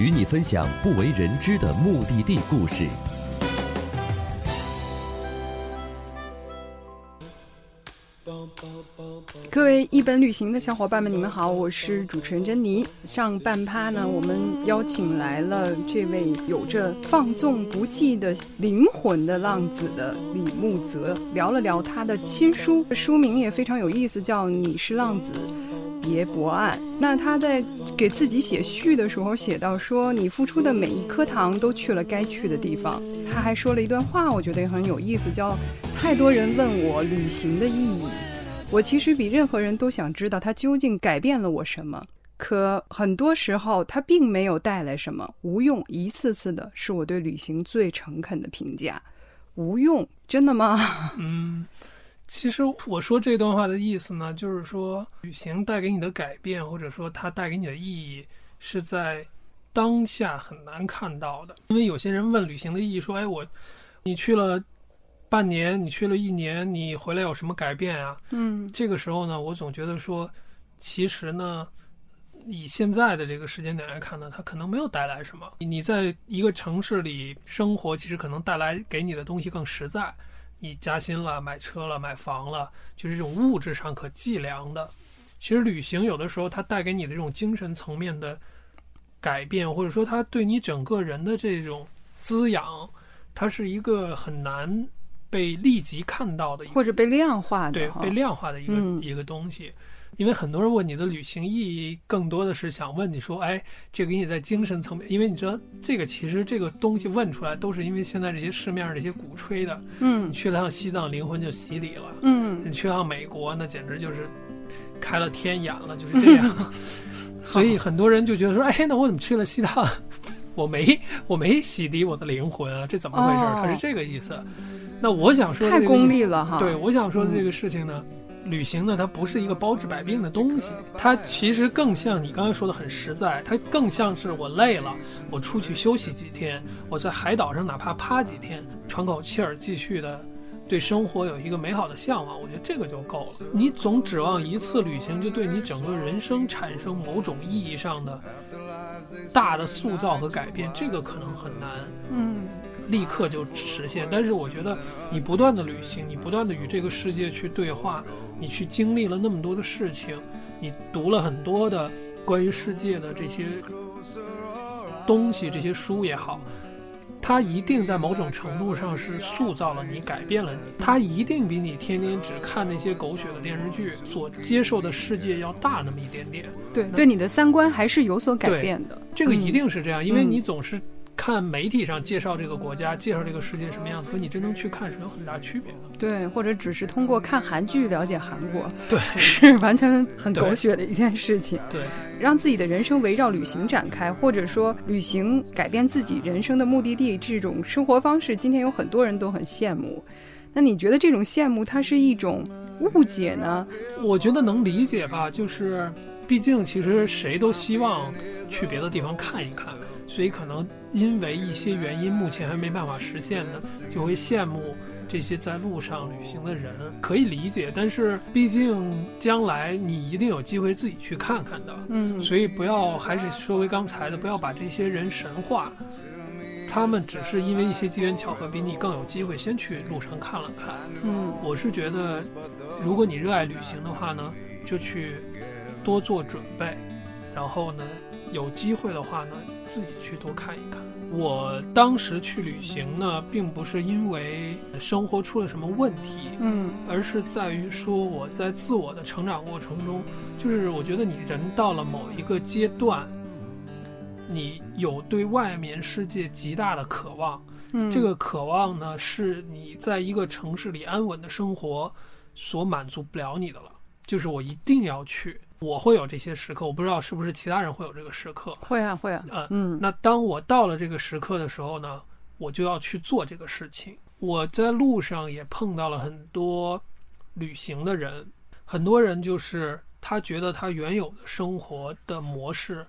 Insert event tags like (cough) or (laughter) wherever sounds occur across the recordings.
与你分享不为人知的目的地故事。各位一本旅行的小伙伴们，你们好，我是主持人珍妮。上半趴呢，我们邀请来了这位有着放纵不羁的灵魂的浪子的李木泽，聊了聊他的新书，书名也非常有意思，叫《你是浪子》。别博岸。那他在给自己写序的时候写到说：“你付出的每一颗糖都去了该去的地方。”他还说了一段话，我觉得也很有意思，叫“太多人问我旅行的意义，我其实比任何人都想知道它究竟改变了我什么。可很多时候，它并没有带来什么，无用。一次次的是我对旅行最诚恳的评价。无用，真的吗？嗯，其实我说这段话的意思呢，就是说旅行带给你的改变，或者说它带给你的意义，是在当下很难看到的。因为有些人问旅行的意义，说：“哎，我你去了半年，你去了一年，你回来有什么改变啊？”嗯这个时候呢，我总觉得说，其实呢，以现在的这个时间点来看呢，它可能没有带来什么。你在一个城市里生活，其实可能带来给你的东西更实在。你加薪了，买车了，买房了，就是这种物质上可计量的。其实旅行有的时候它带给你的这种精神层面的改变，或者说它对你整个人的这种滋养，它是一个很难被立即看到的或者被量化的对被量化的一个、嗯一个东西。因为很多人问你的旅行意义，更多的是想问你说，哎，这个给你在精神层面，因为你知道这个其实这个东西问出来，都是因为现在这些市面上这些鼓吹的。嗯你去了趟西藏，灵魂就洗礼了；嗯你去趟美国，那简直就是开了天眼了，就是这样。(laughs) 所以很多人就觉得说，哎，那我怎么去了西藏？我没我没洗涤我的灵魂啊，这怎么回事？哦他是这个意思。那我想说的太这个意功利了哈。对，我想说的这个事情呢，旅行呢，它不是一个包治百病的东西，它其实更像你刚才说的很实在，它更像是我累了，我出去休息几天，我在海岛上哪怕趴几天，喘口气儿，继续的。对生活有一个美好的向往，我觉得这个就够了。你总指望一次旅行就对你整个人生产生某种意义上的大的塑造和改变，这个可能很难。嗯立刻就实现。但是我觉得你不断的旅行，你不断的与这个世界去对话，你去经历了那么多的事情，你读了很多的关于世界的这些东西，这些书也好。它一定在某种程度上是塑造了你，改变了你。它一定比你天天只看那些狗血的电视剧所接受的世界要大那么一点点。对对，你的三观还是有所改变的。这个一定是这样，因为嗯你总是看媒体上介绍这个国家、介绍这个世界什么样子，和你真正去看是有很大区别的。对，或者只是通过看韩剧了解韩国，对是完全很狗血的一件事情。对，让自己的人生围绕旅行展开，或者说旅行改变自己人生的目的地，这种生活方式，今天有很多人都很羡慕。那你觉得这种羡慕，它是一种误解呢？我觉得能理解吧，就是毕竟其实谁都希望去别的地方看一看，所以可能因为一些原因，目前还没办法实现的，就会羡慕。这些在路上旅行的人可以理解，但是毕竟将来你一定有机会自己去看看的，嗯，所以不要，还是说回刚才的，不要把这些人神化。他们只是因为一些机缘巧合，比你更有机会先去路上看了看。嗯我是觉得，如果你热爱旅行的话呢，就去多做准备，然后呢，有机会的话呢，自己去多看一看。我当时去旅行呢，并不是因为生活出了什么问题，嗯而是在于说我在自我的成长过程中，就是我觉得你人到了某一个阶段，你有对外面世界极大的渴望，嗯，这个渴望呢，是你在一个城市里安稳的生活所满足不了你的了。就是我一定要去，我会有这些时刻，我不知道是不是其他人会有这个时刻。会啊会啊，呃，嗯那当我到了这个时刻的时候呢，我就要去做这个事情。我在路上也碰到了很多旅行的人，很多人就是他觉得他原有的生活的模式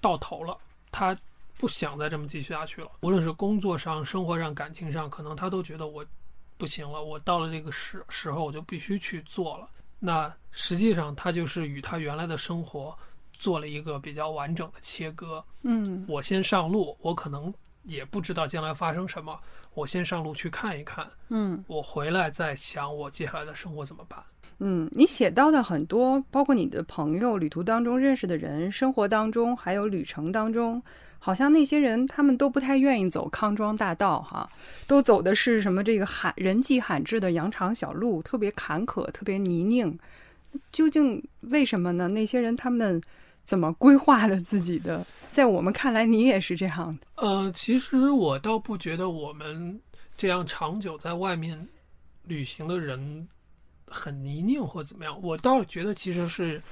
到头了，他不想再这么继续下去了。无论是工作上、生活上、感情上，可能他都觉得我不行了，我到了这个时时候，我就必须去做了。那实际上，他就是与他原来的生活做了一个比较完整的切割。嗯我先上路，我可能也不知道将来发生什么，我先上路去看一看，嗯我回来再想我接下来的生活怎么办。嗯，你写到的很多，包括你的朋友、旅途当中认识的人、生活当中，还有旅程当中，好像那些人他们都不太愿意走康庄大道哈，都走的是什么这个罕人迹罕至的羊肠小路，特别坎坷，特别泥泞。究竟为什么呢？那些人他们怎么规划了自己的？在我们看来，你也是这样的。呃，其实我倒不觉得我们这样长久在外面旅行的人很泥泞或怎么样，我倒是觉得其实是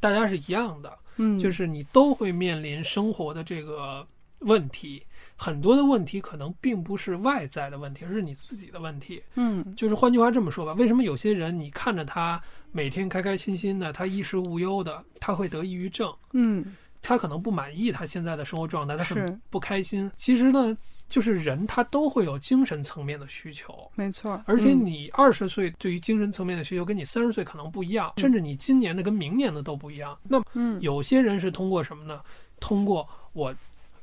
大家是一样的，嗯，就是你都会面临生活的这个问题。很多的问题可能并不是外在的问题，而是你自己的问题。嗯就是换句话这么说吧，为什么有些人你看着他每天开开心心的，他衣食无忧的，他会得抑郁症？嗯他可能不满意他现在的生活状态，他是很不开心。其实呢，就是人他都会有精神层面的需求，没错。而且嗯你二十岁对于精神层面的需求跟你三十岁可能不一样，甚至你今年的跟明年的都不一样。那有些人是通过什么呢？通过我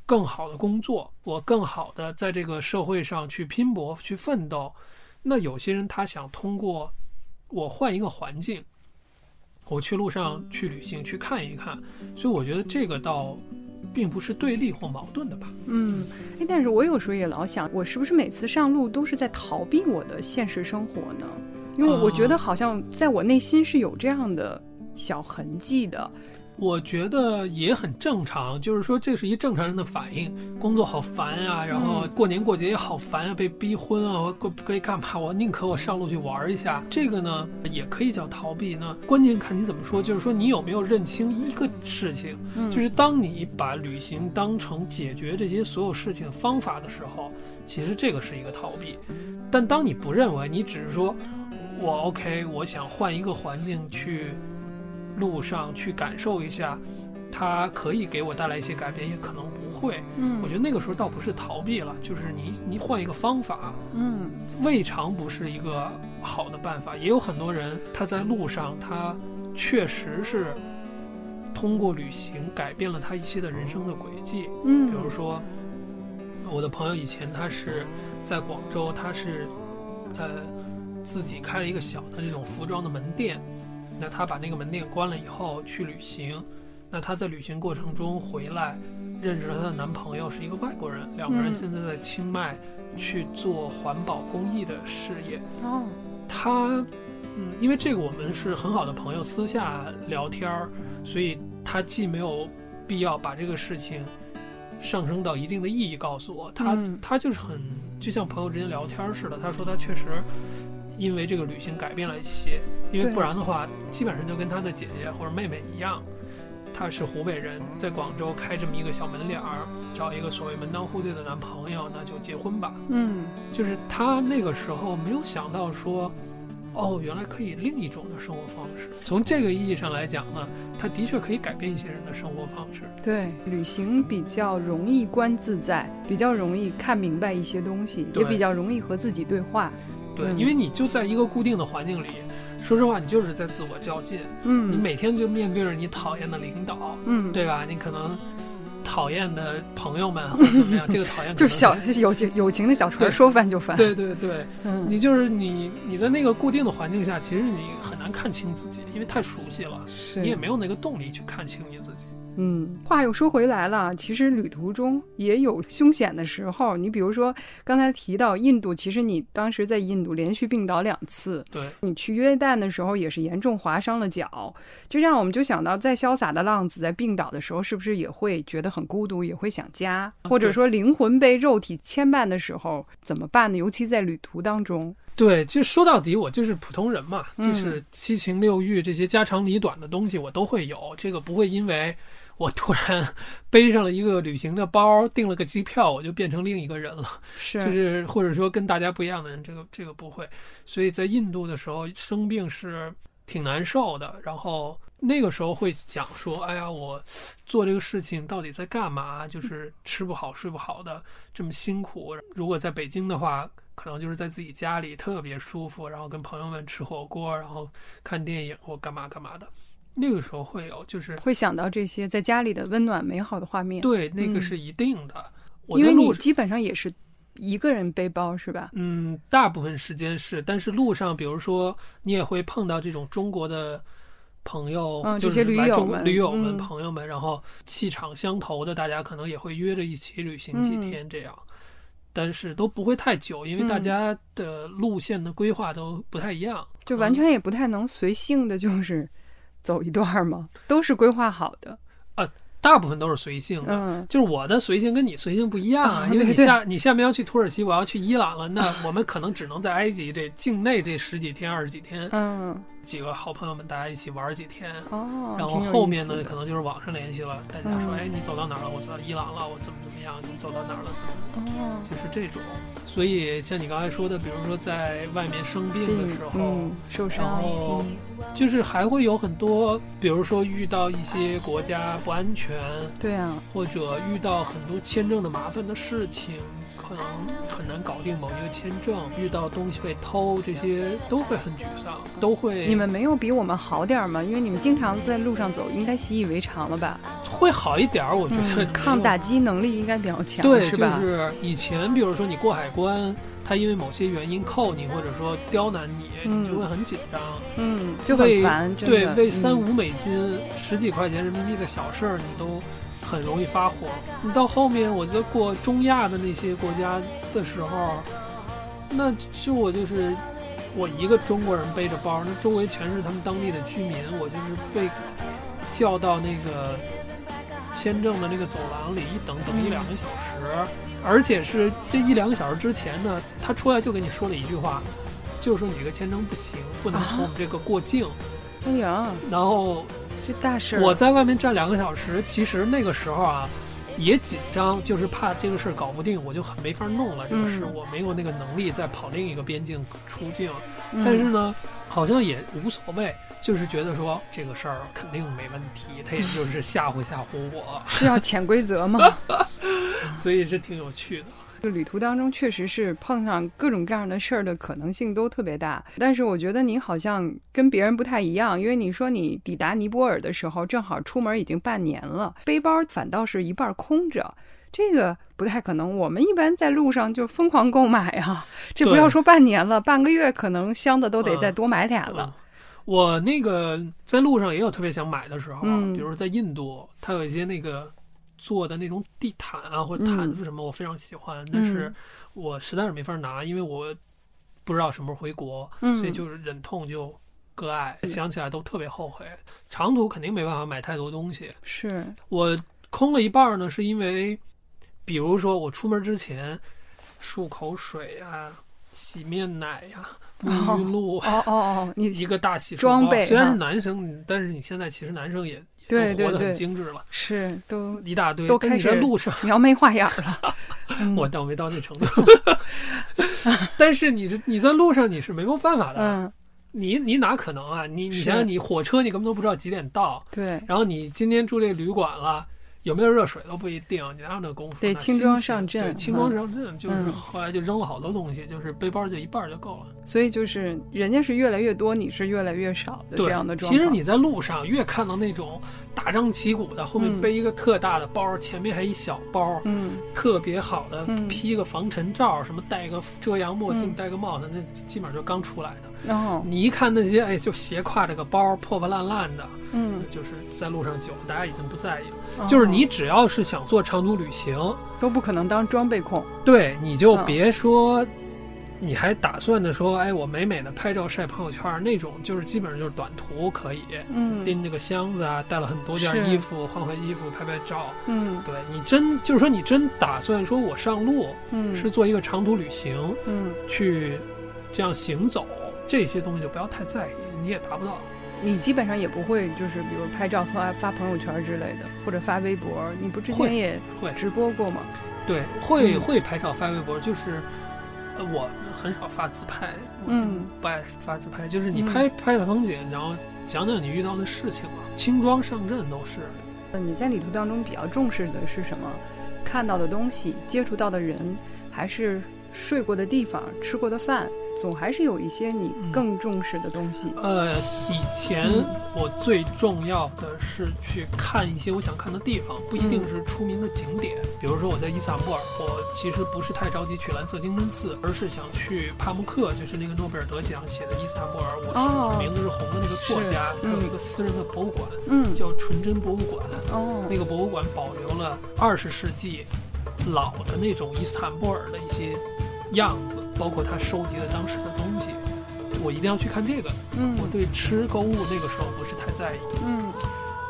更好的工作，我更好的在这个社会上去拼搏、去奋斗。那有些人他想通过我换一个环境，我去路上去旅行，去看一看。所以我觉得这个倒并不是对立或矛盾的吧。嗯，哎，但是我有时候也老想，我是不是每次上路都是在逃避我的现实生活呢？因为我觉得好像在我内心是有这样的小痕迹的。我觉得也很正常，就是说这是一正常人的反应。工作好烦呀、然后过年过节也好烦啊，被逼婚啊，我可可以干嘛？我宁可我上路去玩一下。这个呢，也可以叫逃避呢。关键看你怎么说，就是说你有没有认清一个事情，嗯就是当你把旅行当成解决这些所有事情方法的时候，其实这个是一个逃避。但当你不认为，你只是说我 OK，我想换一个环境去路上去感受一下，它可以给我带来一些改变，也可能不会。嗯我觉得那个时候倒不是逃避了，就是你你换一个方法，嗯未尝不是一个好的办法。也有很多人他在路上，他确实是通过旅行改变了他一些的人生的轨迹。嗯，比如说，我的朋友以前他是在广州，他是呃自己开了一个小的这种服装的门店。那他把那个门店关了以后去旅行，那他在旅行过程中回来，认识了她的男朋友是一个外国人，两个人嗯现在在清迈去做环保公益的事业。哦，他，嗯，因为这个我们是很好的朋友，私下聊天儿，所以他既没有必要把这个事情上升到一定的意义告诉我，他、嗯他就是很就像朋友之间聊天儿似的。他说他确实因为这个旅行改变了一些，因为不然的话，基本上就跟他的姐姐或者妹妹一样。他是湖北人，在广州开这么一个小门脸儿，找一个所谓门当户对的男朋友，那就结婚吧。嗯就是他那个时候没有想到说，哦，原来可以另一种的生活方式。从这个意义上来讲呢，他的确可以改变一些人的生活方式。对，旅行比较容易观自在，比较容易看明白一些东西，也比较容易和自己对话。对，嗯因为你就在一个固定的环境里，说实话，你就是在自我较劲。嗯你嗯每天就面对着你讨厌的领导，嗯，对吧？你可能讨厌的朋友们或者怎么样，这个讨厌 (laughs) 就是小友情友情的小船对说翻就翻。对对对，嗯，你就是你，你在那个固定的环境下，其实你很难看清自己，因为太熟悉了，是你也没有那个动力去看清你自己。嗯，话又说回来了，其实旅途中也有凶险的时候。你比如说刚才提到印度，其实你当时在印度连续病倒两次，对，你去约旦的时候也是严重划伤了脚，就这样我们就想到，再潇洒的浪子在病倒的时候，是不是也会觉得很孤独，也会想家，或者说灵魂被肉体牵绊的时候怎么办呢？尤其在旅途当中，对，其实说到底，我就是普通人嘛，嗯。就是七情六欲这些家长里短的东西我都会有，这个不会因为我突然 (laughs) 背上了一个旅行的包，订了个机票，我就变成另一个人了。是就是或者说跟大家不一样的人，这个这个不会。所以在印度的时候生病是挺难受的，然后那个时候会想说，哎呀，我做这个事情到底在干嘛？就是吃不好睡不好的，这么辛苦。如果在北京的话，可能就是在自己家里特别舒服，然后跟朋友们吃火锅，然后看电影或干嘛干嘛的。那个时候会有，就是会想到这些在家里的温暖美好的画面。对，那个嗯是一定的。我因为你基本上也是一个人背包是吧？嗯，大部分时间是，但是路上，比如说你也会碰到这种中国的朋友，嗯就是这些驴来中友们驴友们、嗯朋友们，然后气场相投的，大家可能也会约着一起旅行几嗯天这样。但是都不会太久，因为大嗯家的路线的规划都不太一样，就完全也不太能随性的，就是走一段儿嘛，都是规划好的。大部分都是随性的。嗯，就是我的随性跟你随性不一样啊，啊因为你下你下面要去土耳其，我要去伊朗了，那我们可能只能在埃及这境内这十几天、二十几天，嗯，几个好朋友们大家一起玩几天，哦，然后后面呢，可能就是网上联系了，大家说，嗯哎，你走到哪儿了？我走到伊朗了，我怎么怎么样？你走到哪儿了？怎么怎么样？哦，就是这种。所以像你刚才说的，比如说在外面生病的时候，嗯，受伤，然后嗯就是还会有很多，比如说遇到一些国家不安全，对啊，或者遇到很多签证的麻烦的事情，可能很难搞定某一个签证，遇到东西被偷，这些都会很沮丧，都会你们没有比我们好点儿吗？因为你们经常在路上走，应该习以为常了吧？会好一点儿，我觉得、嗯，抗打击能力应该比较强，对，是吧？就是以前，比如说你过海关，他因为某些原因扣你，或者说刁难你，嗯你就会很紧张，嗯，就会烦，对，的。为三嗯五美金、十几块钱人民币的小事儿，你都很容易发火。你到后面，我在过中亚的那些国家的时候，那就我就是我一个中国人背着包，那周围全是他们当地的居民，我就是被叫到那个签证的那个走廊里一等等一嗯两个小时，而且是这一两个小时之前呢，他出来就跟你说了一句话，就是说你这个签证不行，不能从我们这个过境。哎呀，然后这大事儿，我在外面站两个小时，其实那个时候啊也紧张，就是怕这个事儿搞不定，我就很没法弄了。这个事、嗯我没有那个能力再跑另一个边境出境，嗯但是呢，好像也无所谓，就是觉得说这个事儿肯定没问题，他也就是吓唬吓唬我，是要潜规则吗？(laughs) 所以是挺有趣的。就旅途当中确实是碰上各种各样的事儿的可能性都特别大，但是我觉得你好像跟别人不太一样，因为你说你抵达尼泊尔的时候正好出门已经半年了，背包反倒是一半空着。这个不太可能，我们一般在路上就疯狂购买啊，这不要说半年了，半个月可能箱子都得嗯再多买俩嗯了。我那个在路上也有特别想买的时候啊，嗯比如在印度，它有一些那个做的那种地毯啊或者毯子什么，我非常喜欢。但是我实在是没法拿，因为我不知道什么时候回国，嗯所以就是忍痛就割爱，想起来都特别后悔。长途肯定没办法买太多东西，是，我空了一半儿呢，是因为，比如说我出门之前漱口水呀、洗面奶呀、沐浴露啊。哦哦哦，你一个大洗漱装备包虽然是男生，但是你现在其实男生也对对对很精致了，是都一大堆。都开始在路上，描眉画眼了。(laughs) 嗯我倒没到那程度，(laughs) 但是你这你在路上你是没有办法的，嗯，你你哪可能啊？你你想想，你火车你根本都不知道几点到，对，然后你今天住这旅馆了。有没有热水都不一定，你哪有那功夫？那得轻装上阵对，轻装上阵，就是嗯后来就扔了好多东西，就是背包就一半就够了。所以就是人家是越来越多，你是越来越少的对，这样的状况。其实你在路上越看到那种大张旗鼓的，后面嗯背一个特大的包，前面还一小包，嗯，特别好的，嗯披个防尘罩，什么戴个遮阳墨镜，嗯戴个帽子，那基本上就刚出来的。然后你一看那些，哎，就斜挎着个包，破破烂烂的，嗯，就是在路上久了，大家已经不在意了。哦就是你只要是想做长途旅行，都不可能当装备控。对，你就嗯别说。你还打算着说，哎，我美美的拍照晒朋友圈那种，就是基本上就是短途可以，嗯拎着个箱子啊，带了很多件衣服，换换衣服，拍拍照。嗯对你真就是说，你真打算说我上路嗯是做一个长途旅行，嗯去这样行走，这些东西就不要太在意，你也达不到。你基本上也不会就是比如拍照发发朋友圈之类的，或者发微博。你不之前也会直播过吗？对，会嗯会拍照发微博，就是呃，我很少发自拍，我嗯不爱发自拍，就是你嗯拍、拍拍风景，然后讲讲你遇到的事情嘛，轻装上阵都是。呃你在旅途当中比较重视的是什么？看到的东西、接触到的人，还是睡过的地方、吃过的饭？总还是有一些你嗯更重视的东西。呃，以前嗯我最重要的是去看一些我想看的地方，不一定嗯是出名的景点。比如说我在伊斯坦布尔，我其实不是太着急去蓝色清真寺，而是想去帕慕克，就是那个诺贝尔得奖写的伊斯坦布尔，我是、哦名字是红的那个作家，是他有嗯一个私人的博物馆，嗯，叫纯真博物馆。哦，那个博物馆保留了二十世纪老的那种伊斯坦布尔的一些样子，包括他收集的当时的东西。我一定要去看这个。嗯我对吃购物那个时候不是太在意。嗯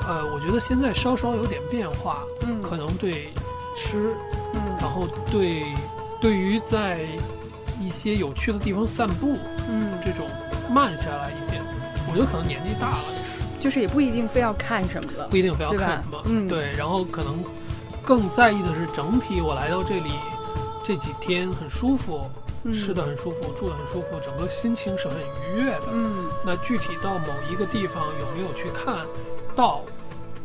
呃，我觉得现在稍稍有点变化，嗯可能对吃，嗯然后对对于在一些有趣的地方散步嗯，这种慢下来一点。我觉得可能年纪大了，就是也不一定非要看什么了不。一定非要看什么。嗯对，然后可能更在意的是整体，我来到这里这几天很舒服，嗯。吃的很舒服，住的很舒服，整个心情是很愉悦的。嗯。那具体到某一个地方有没有去看到，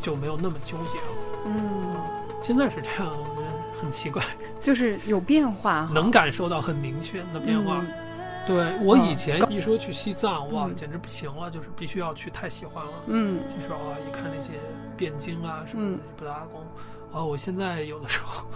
就没有那么纠结了。嗯，现在是这样，我觉得很奇怪，就是有变化，能感受到很明确的变化。嗯。对我以前一说去西藏，哇，嗯。简直不行了，就是必须要去，太喜欢了。嗯。就是啊，一看那些汴京啊什么布达拉宫，啊，我现在有的时候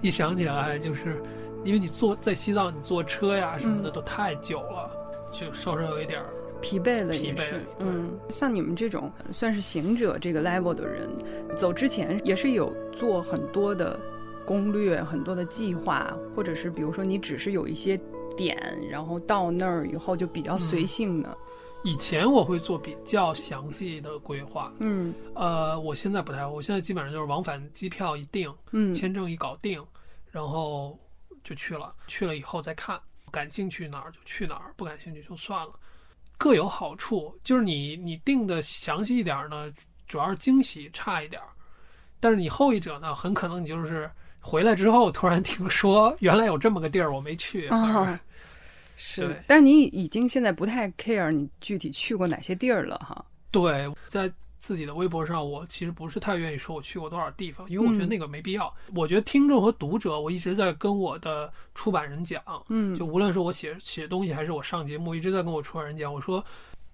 一想起来，就是因为你坐在西藏，你坐车呀什么的嗯。都太久了，就稍稍有一点儿疲惫了也是嗯，像你们这种算是行者这个 level 的人，走之前也是有做很多的攻略、很多的计划，或者是比如说你只是有一些点，然后到那儿以后就比较随性的，以前我会做比较详细的规划，嗯呃，我现在不太会，我现在基本上就是往返机票一定，嗯签证一搞定，然后就去了。去了以后再看，感兴趣哪儿就去哪儿，不感兴趣就算了。各有好处，就是你你定的详细一点儿呢，主要是惊喜差一点儿，但是你后一者呢，很可能你就是回来之后突然听说原来有这么个地儿我没去，反而啊，是，但你已经现在不太 care 你具体去过哪些地儿了哈，对，在自己的微博上，我其实不是太愿意说我去过多少地方，因为我觉得嗯。那个没必要。我觉得听众和读者，我一直在跟我的出版人讲，嗯。就无论是我写写东西还是我上节目，一直在跟我出版人讲，我说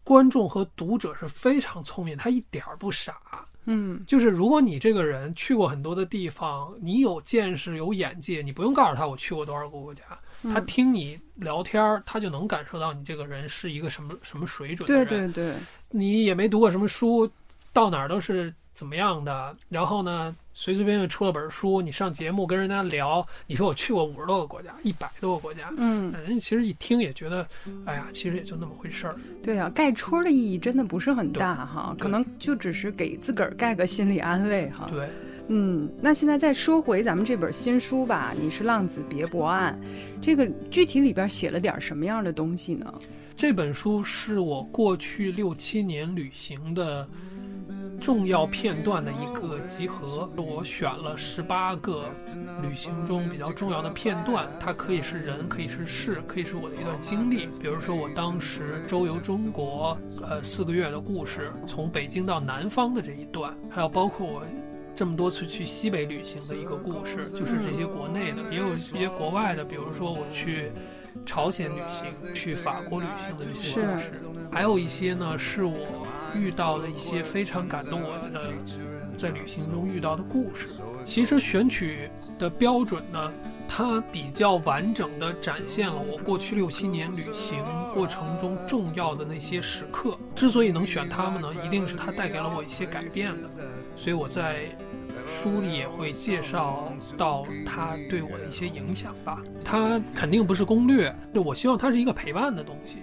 观众和读者是非常聪明，他一点儿不傻。嗯就是如果你这个人去过很多的地方，你有见识、有眼界，你不用告诉他我去过多少个国家，他嗯听你聊天儿，他就能感受到你这个人是一个什么什么水准的对人。对对，你也没读过什么书，到哪儿都是怎么样的。然后呢，随随便便出了本书，你上节目跟人家聊，你说我去过五十多个国家，一百多个国家，嗯人家其实一听也觉得，哎呀，其实也就那么回事儿。对啊，盖戳儿的意义真的不是很大哈，可能就只是给自个儿盖个心理安慰哈。对，嗯，那现在再说回咱们这本新书吧，你是浪子别博案，这个具体里边写了点什么样的东西呢？这本书是我过去六七年旅行的重要片段的一个集合。我选了十八个旅行中比较重要的片段，它可以是人，可以是事，可以是我的一段经历。比如说我当时周游中国，呃，四个月的故事，从北京到南方的这一段，还有包括我。这么多次去西北旅行的一个故事，就是这些国内的，也有一些国外的，比如说我去朝鲜旅行、去法国旅行的这些故事，还有一些呢是我遇到的一些非常感动我的在旅行中遇到的故事。其实选取的标准呢，它比较完整的展现了我过去六七年旅行过程中重要的那些时刻。之所以能选它们呢，一定是它带给了我一些改变的，所以我在。书里也会介绍到它对我的一些影响吧。它肯定不是攻略，就我希望它是一个陪伴的东西。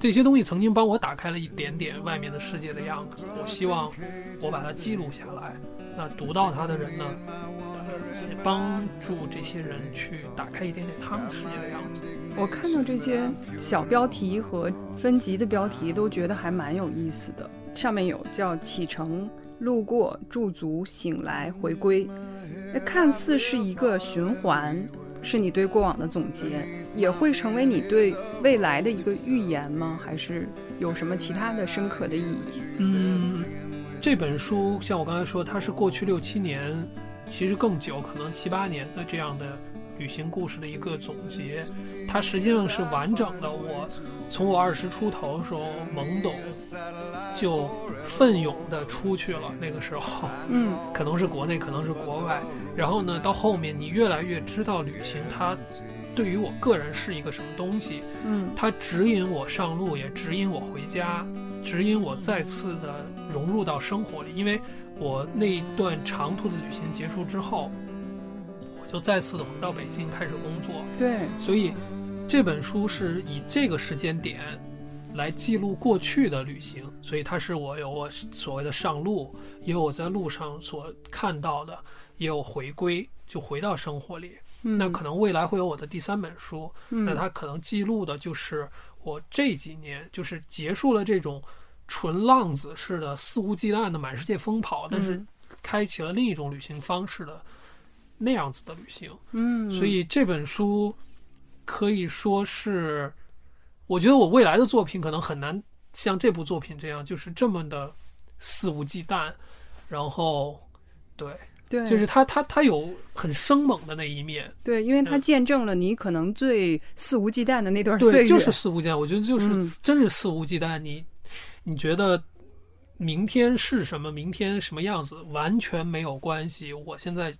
这些东西曾经帮我打开了一点点外面的世界的样子，我希望我把它记录下来。那读到它的人呢，也帮助这些人去打开一点点他们世界的样子。我看到这些小标题和分级的标题，都觉得还蛮有意思的。上面有叫启程、路过、驻足、醒来、回归，那看似是一个循环，是你对过往的总结，也会成为你对未来的一个预言吗？还是有什么其他的深刻的意义？嗯，这本书像我刚才说，它是过去六七年，其实更久，可能七八年的这样的旅行故事的一个总结。它实际上是完整的。我从我二十出头的时候懵懂，就奋勇的出去了。那个时候，嗯可能是国内，可能是国外。然后呢，到后面你越来越知道旅行它对于我个人是一个什么东西。嗯它指引我上路，也指引我回家，指引我再次的融入到生活里。因为我那一段长途的旅行结束之后，我就再次的回到北京开始工作，对，所以这本书是以这个时间点来记录过去的旅行，所以它是我有我所谓的上路，也有我在路上所看到的，也有回归，就回到生活里。嗯那可能未来会有我的第三本书，嗯那它可能记录的就是我这几年，就是结束了这种纯浪子式的肆无忌惮的满世界疯跑，但是嗯开启了另一种旅行方式的那样子的旅行。嗯，所以这本书可以说是，我觉得我未来的作品可能很难像这部作品这样，就是这么的肆无忌惮，然后对，对，就是他他他有很生猛的那一面。对，因为它嗯见证了你可能最肆无忌惮的那段岁对，月，就是肆无忌惮。我觉得就是、嗯真是肆无忌惮。你你觉得明天是什么，明天什么样子，完全没有关系。我现在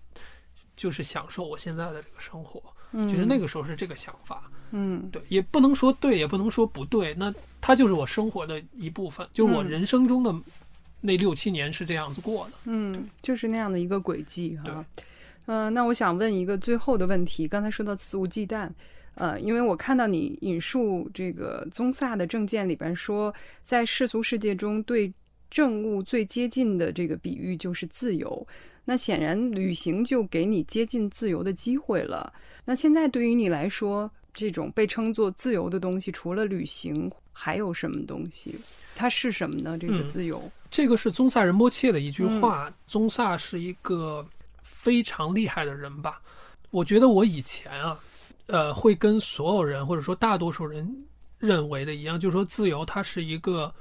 就是享受我现在的这个生活，就是那个时候是这个想法。嗯对，也不能说对，也不能说不对。那它就是我生活的一部分，就是我嗯人生中的那六七年是这样子过的。嗯，就是那样的一个轨迹对哈。呃，那我想问一个最后的问题，刚才说到肆无忌惮。呃，因为我看到你引述这个宗萨的证件里边说，在世俗世界中对政务最接近的这个比喻就是自由。那显然，旅行就给你接近自由的机会了。那现在对于你来说，这种被称作自由的东西，除了旅行，还有什么东西？它是什么呢？这个嗯自由？这个是宗萨仁波切的一句嗯话。宗萨是一个非常厉害的人吧？我觉得我以前啊，呃，会跟所有人或者说大多数人认为的一样，就是说自由它是一个，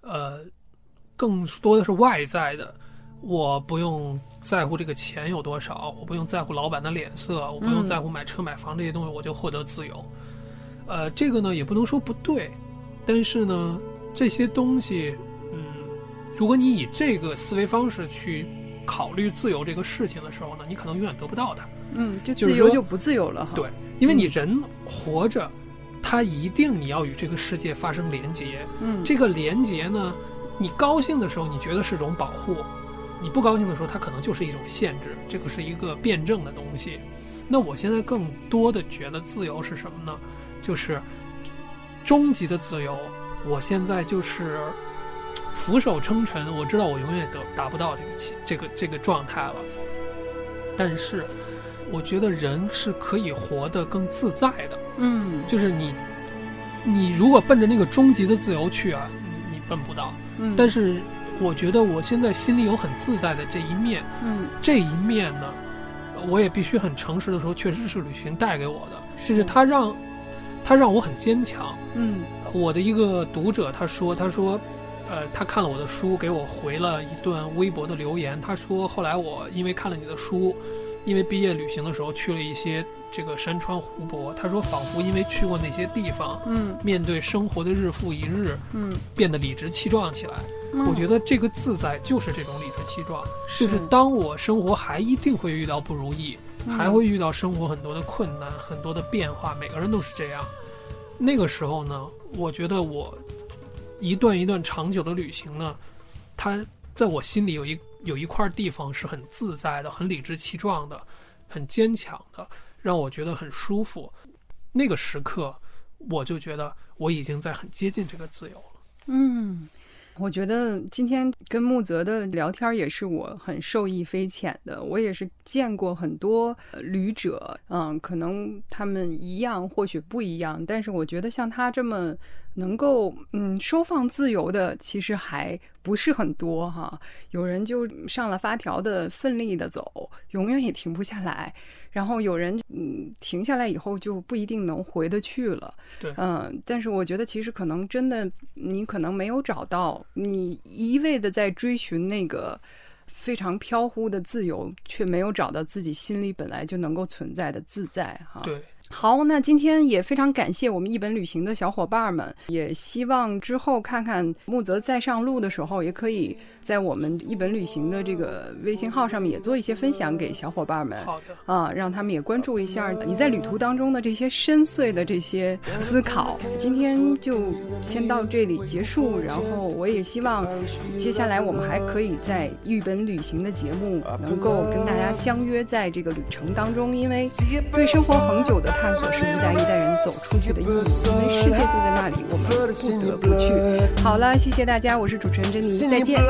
呃，更多的是外在的。我不用在乎这个钱有多少，我不用在乎老板的脸色，我不用嗯在乎买车买房这些东西，我就获得自由。呃，这个呢也不能说不对，但是呢，这些东西，嗯，如果你以这个思维方式去考虑自由这个事情的时候呢，你可能永远得不到它。嗯，就就自由就不自由了哈。对，因为你人活着，他一定你要与这个世界发生连接。嗯，这个连接呢，你高兴的时候你觉得是种保护，你不高兴的时候它可能就是一种限制，这个是一个辩证的东西。那我现在更多的觉得自由是什么呢？就是终极的自由。我现在就是俯首称臣，我知道我永远得达不到这个这个这个状态了，但是我觉得人是可以活得更自在的。嗯就是你，你如果奔着那个终极的自由去啊，你你奔不到。嗯，但是我觉得我现在心里有很自在的这一面，嗯这一面呢，我也必须很诚实的说，确实是旅行带给我的，就是它让，它让我很坚强。嗯我的一个读者他说，他说，呃，他看了我的书，给我回了一段微博的留言。他说，后来我因为看了你的书，因为毕业旅行的时候去了一些这个山川湖泊，他说仿佛因为去过那些地方，嗯。面对生活的日复一日，嗯，变得理直气壮起来。嗯。我觉得这个自在就是这种理直气壮，就是当我生活还一定会遇到不如意，嗯。还会遇到生活很多的困难、很多的变化，每个人都是这样。那个时候呢，我觉得我一段一段长久的旅行呢，它在我心里有一有一块地方是很自在的、很理直气壮的、很坚强的，让我觉得很舒服。那个时刻，我就觉得我已经在很接近这个自由了。嗯，我觉得今天跟木泽的聊天也是我很受益匪浅的。我也是见过很多旅者，嗯，可能他们一样，或许不一样，但是我觉得像他这么能够嗯收放自由的，其实还不是很多哈。有人就上了发条的，奋力的走，永远也停不下来。然后有人嗯停下来以后就不一定能回得去了。对嗯，但是我觉得其实可能真的你可能没有找到，你一味的在追寻那个。非常飘忽的自由，却没有找到自己心里本来就能够存在的自在哈。对，好，那今天也非常感谢我们一本旅行的小伙伴们，也希望之后看看木泽再上路的时候，也可以在我们一本旅行的这个微信号上面也做一些分享给小伙伴们。好的，啊，让他们也关注一下你在旅途当中的这些深邃的这些思考。今天就先到这里结束，然后我也希望接下来我们还可以在一本旅行的节目能够跟大家相约在这个旅程当中，因为对生活恒久的探索是一代一代人走出去的意义，因为世界就在那里，我们不得不去。好了，谢谢大家，我是主持人珍妮，再见。嗯。